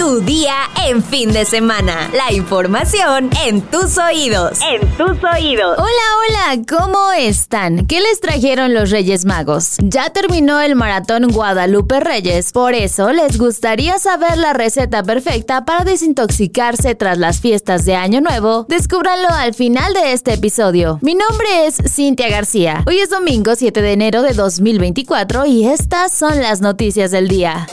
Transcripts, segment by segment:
Tu día en fin de semana. La información en tus oídos. En tus oídos. Hola, hola, ¿cómo están? ¿Qué les trajeron los Reyes Magos? Ya terminó el maratón Guadalupe Reyes, por eso les gustaría saber la receta perfecta para desintoxicarse tras las fiestas de Año Nuevo. Descúbranlo al final de este episodio. Mi nombre es Cintia García. Hoy es domingo 7 de enero de 2024 y estas son las noticias del día.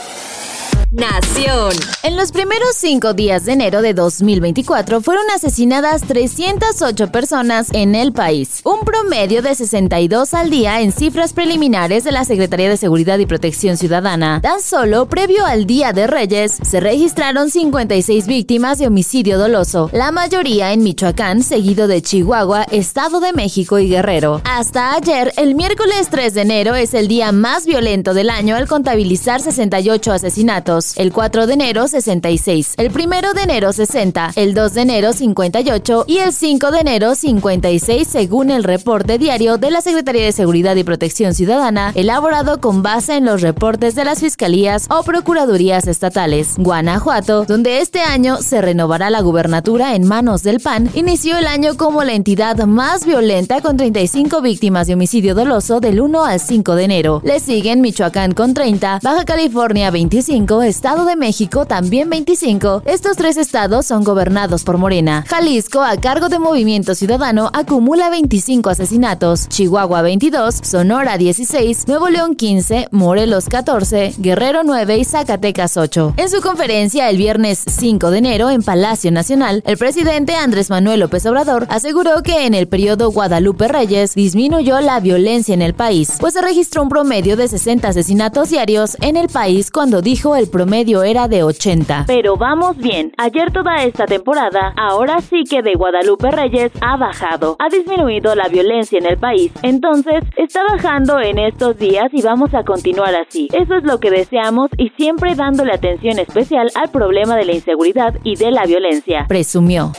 Nación. En los primeros cinco días de enero de 2024 fueron asesinadas 308 personas en el país, un promedio de 62 al día en cifras preliminares de la Secretaría de Seguridad y Protección Ciudadana. Tan solo previo al Día de Reyes se registraron 56 víctimas de homicidio doloso, la mayoría en Michoacán, seguido de Chihuahua, Estado de México y Guerrero. Hasta ayer, el miércoles 3 de enero es el día más violento del año al contabilizar 68 asesinatos el 4 de enero 66, el 1 de enero 60, el 2 de enero 58 y el 5 de enero 56 según el reporte diario de la Secretaría de Seguridad y Protección Ciudadana, elaborado con base en los reportes de las fiscalías o procuradurías estatales. Guanajuato, donde este año se renovará la gubernatura en manos del PAN, inició el año como la entidad más violenta con 35 víctimas de homicidio doloso del 1 al 5 de enero. Le siguen Michoacán con 30, Baja California 25, Estado de México también 25. Estos tres estados son gobernados por Morena. Jalisco, a cargo de Movimiento Ciudadano, acumula 25 asesinatos. Chihuahua 22, Sonora 16, Nuevo León 15, Morelos 14, Guerrero 9 y Zacatecas 8. En su conferencia el viernes 5 de enero en Palacio Nacional, el presidente Andrés Manuel López Obrador aseguró que en el periodo Guadalupe Reyes disminuyó la violencia en el país, pues se registró un promedio de 60 asesinatos diarios en el país cuando dijo el promedio era de 80. Pero vamos bien. Ayer toda esta temporada, ahora sí que de Guadalupe Reyes ha bajado. Ha disminuido la violencia en el país. Entonces, está bajando en estos días y vamos a continuar así. Eso es lo que deseamos y siempre dándole atención especial al problema de la inseguridad y de la violencia. Presumió.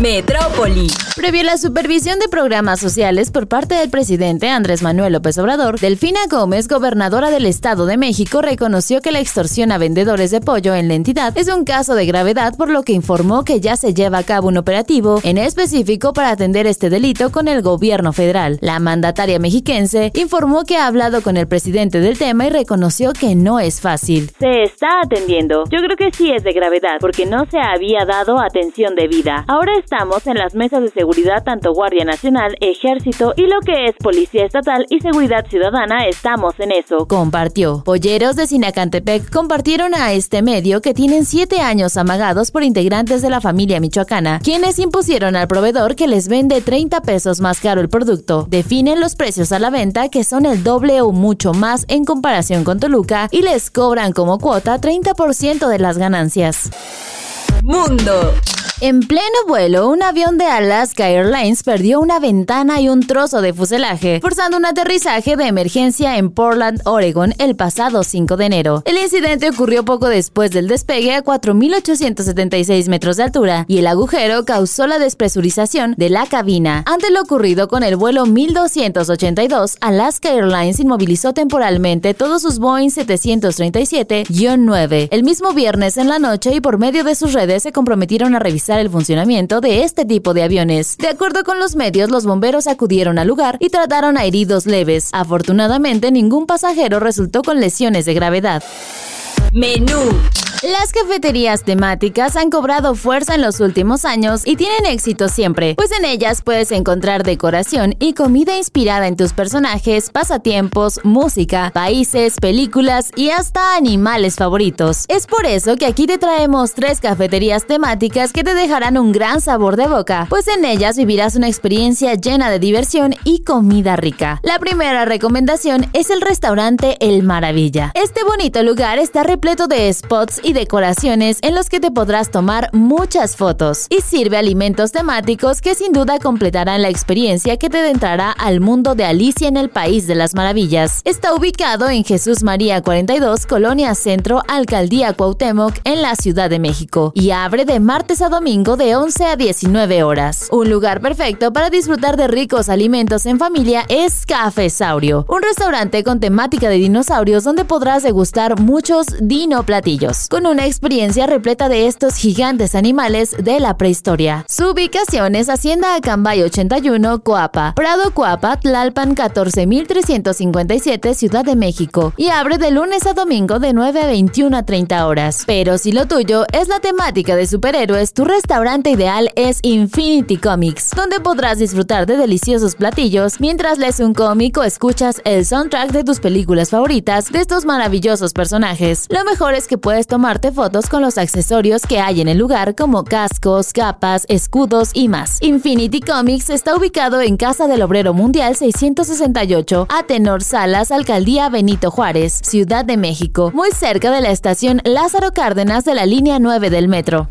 Metrópoli. Previo a la supervisión de programas sociales por parte del presidente Andrés Manuel López Obrador, Delfina Gómez, gobernadora del Estado de México, reconoció que la extorsión a vendedores de pollo en la entidad es un caso de gravedad, por lo que informó que ya se lleva a cabo un operativo en específico para atender este delito con el gobierno federal. La mandataria mexiquense informó que ha hablado con el presidente del tema y reconoció que no es fácil. Se está atendiendo. Yo creo que sí es de gravedad, porque no se había dado atención debida. Ahora estamos en las mesas de seguridad tanto Guardia Nacional, Ejército y lo que es Policía Estatal y Seguridad Ciudadana estamos en eso. Compartió. Polleros de Sinacantepec compartieron a este medio que tienen siete años amagados por integrantes de la familia michoacana, quienes impusieron al proveedor que les vende 30 pesos más caro el producto. Definen los precios a la venta que son el doble o mucho más en comparación con Toluca y les cobran como cuota 30% de las ganancias. Mundo. En pleno vuelo, un avión de Alaska Airlines perdió una ventana y un trozo de fuselaje, forzando un aterrizaje de emergencia en Portland, Oregon, el pasado 5 de enero. El incidente ocurrió poco después del despegue a 4.876 metros de altura y el agujero causó la despresurización de la cabina. Ante lo ocurrido con el vuelo 1282, Alaska Airlines inmovilizó temporalmente todos sus Boeing 737-9 el mismo viernes en la noche y por medio de sus redes se comprometieron a revisar el funcionamiento de este tipo de aviones. De acuerdo con los medios, los bomberos acudieron al lugar y trataron a heridos leves. Afortunadamente, ningún pasajero resultó con lesiones de gravedad. Menú. Las cafeterías temáticas han cobrado fuerza en los últimos años y tienen éxito siempre, pues en ellas puedes encontrar decoración y comida inspirada en tus personajes, pasatiempos, música, países, películas y hasta animales favoritos. Es por eso que aquí te traemos tres cafeterías temáticas que te dejarán un gran sabor de boca, pues en ellas vivirás una experiencia llena de diversión y comida rica. La primera recomendación es el restaurante El Maravilla. Este bonito lugar está repleto de spots y decoraciones en los que te podrás tomar muchas fotos y sirve alimentos temáticos que sin duda completarán la experiencia que te adentrará al mundo de Alicia en el País de las Maravillas. Está ubicado en Jesús María 42, Colonia Centro, Alcaldía Cuauhtémoc, en la Ciudad de México y abre de martes a domingo de 11 a 19 horas. Un lugar perfecto para disfrutar de ricos alimentos en familia es Café Saurio, un restaurante con temática de dinosaurios donde podrás degustar muchos dino platillos una experiencia repleta de estos gigantes animales de la prehistoria. Su ubicación es Hacienda Acambay 81, Coapa, Prado Coapa, Tlalpan 14357, Ciudad de México, y abre de lunes a domingo de 9 a 21 a 30 horas. Pero si lo tuyo es la temática de superhéroes, tu restaurante ideal es Infinity Comics, donde podrás disfrutar de deliciosos platillos mientras lees un cómic o escuchas el soundtrack de tus películas favoritas de estos maravillosos personajes. Lo mejor es que puedes tomarte fotos con los accesorios que hay en el lugar como cascos, capas, escudos y más. Infinity Comics está ubicado en Casa del Obrero Mundial 668, a Tenor Salas, Alcaldía Benito Juárez, Ciudad de México, muy cerca de la estación Lázaro Cárdenas de la línea 9 del metro.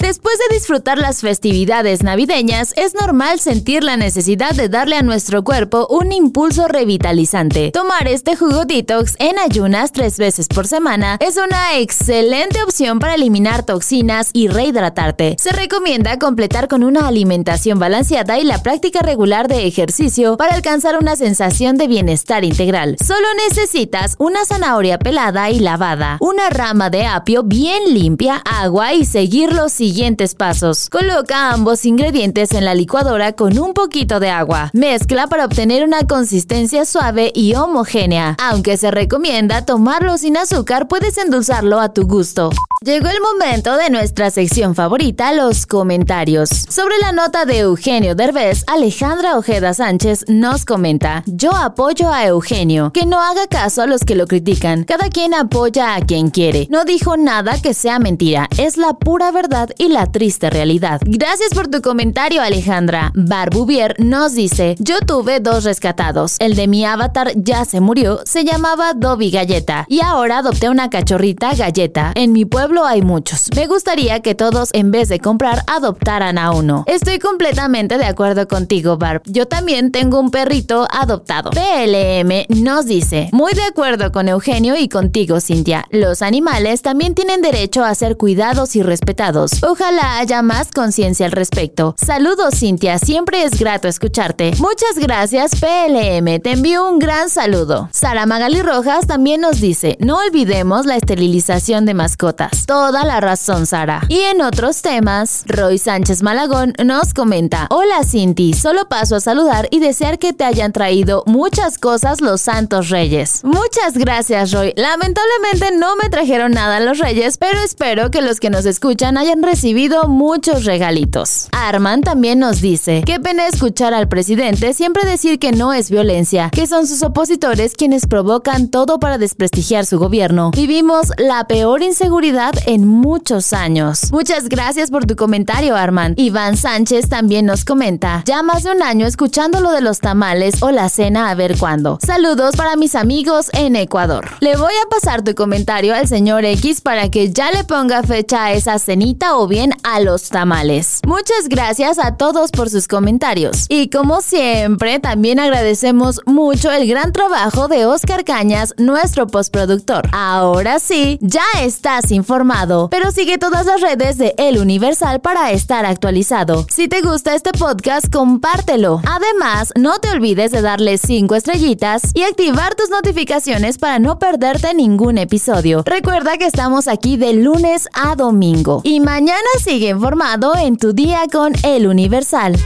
Después de disfrutar las festividades navideñas, es normal sentir la necesidad de darle a nuestro cuerpo un impulso revitalizante. Tomar este jugo detox en ayunas tres veces por semana es una excelente opción para eliminar toxinas y rehidratarte. Se recomienda completar con una alimentación balanceada y la práctica regular de ejercicio para alcanzar una sensación de bienestar integral. Solo necesitas una zanahoria pelada y lavada, una rama de apio bien limpia, agua y seguir los siguientes pasos. Coloca ambos ingredientes en la licuadora con un poquito de agua. Mezcla para obtener una consistencia suave y homogénea. Aunque se recomienda tomarlo sin azúcar, puedes endulzarlo a tu gusto. Llegó el momento de nuestra sección favorita, los comentarios. Sobre la nota de Eugenio Derbez, Alejandra Ojeda Sánchez nos comenta, yo apoyo a Eugenio, que no haga caso a los que lo critican, cada quien apoya a quien quiere. No dijo nada que sea mentira, es la pura verdad y la triste realidad. Gracias por tu comentario, Alejandra. Barbuvier nos dice, yo tuve dos rescatados. El de mi avatar ya se murió, se llamaba Dobby Galleta, y ahora adopté una cachorrita galleta. En mi pueblo hay muchos. Me gustaría que todos, en vez de comprar, adoptaran a uno. Estoy completamente de acuerdo contigo, Barb. Yo también tengo un perrito adoptado. PLM nos dice, muy de acuerdo con Eugenio y contigo, Cintia. Los animales también tienen derecho a ser cuidados y respetados. Ojalá haya más conciencia al respecto. Saludos, Cintia. Siempre es grato escucharte. Muchas gracias, PLM. Te envío un gran saludo. Sara Magali Rojas también nos dice, no olvidemos la esterilización de mascotas toda la razón, Sara. Y en otros temas, Roy Sánchez Malagón nos comenta: Hola Cinti, solo paso a saludar y desear que te hayan traído muchas cosas los Santos Reyes. Muchas gracias, Roy. Lamentablemente no me trajeron nada los Reyes, pero espero que los que nos escuchan hayan recibido muchos regalitos. Arman también nos dice: Qué pena escuchar al presidente siempre decir que no es violencia, que son sus opositores quienes provocan todo para desprestigiar su gobierno. Vivimos la peor inseguridad en muchos años. Muchas gracias por tu comentario, Armand. Iván Sánchez también nos comenta, ya más de un año escuchando lo de los tamales o la cena a ver cuándo. Saludos para mis amigos en Ecuador. Le voy a pasar tu comentario al señor X para que ya le ponga fecha a esa cenita o bien a los tamales. Muchas gracias a todos por sus comentarios. Y como siempre, también agradecemos mucho el gran trabajo de Oscar Cañas, nuestro postproductor. Ahora sí, ya estás informado pero sigue todas las redes de El Universal para estar actualizado. Si te gusta este podcast, compártelo. Además, no te olvides de darle 5 estrellitas y activar tus notificaciones para no perderte ningún episodio. Recuerda que estamos aquí de lunes a domingo. Y mañana sigue informado en tu día con El Universal.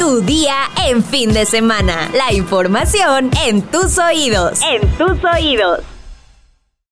Tu día en fin de semana. La información en tus oídos. En tus oídos.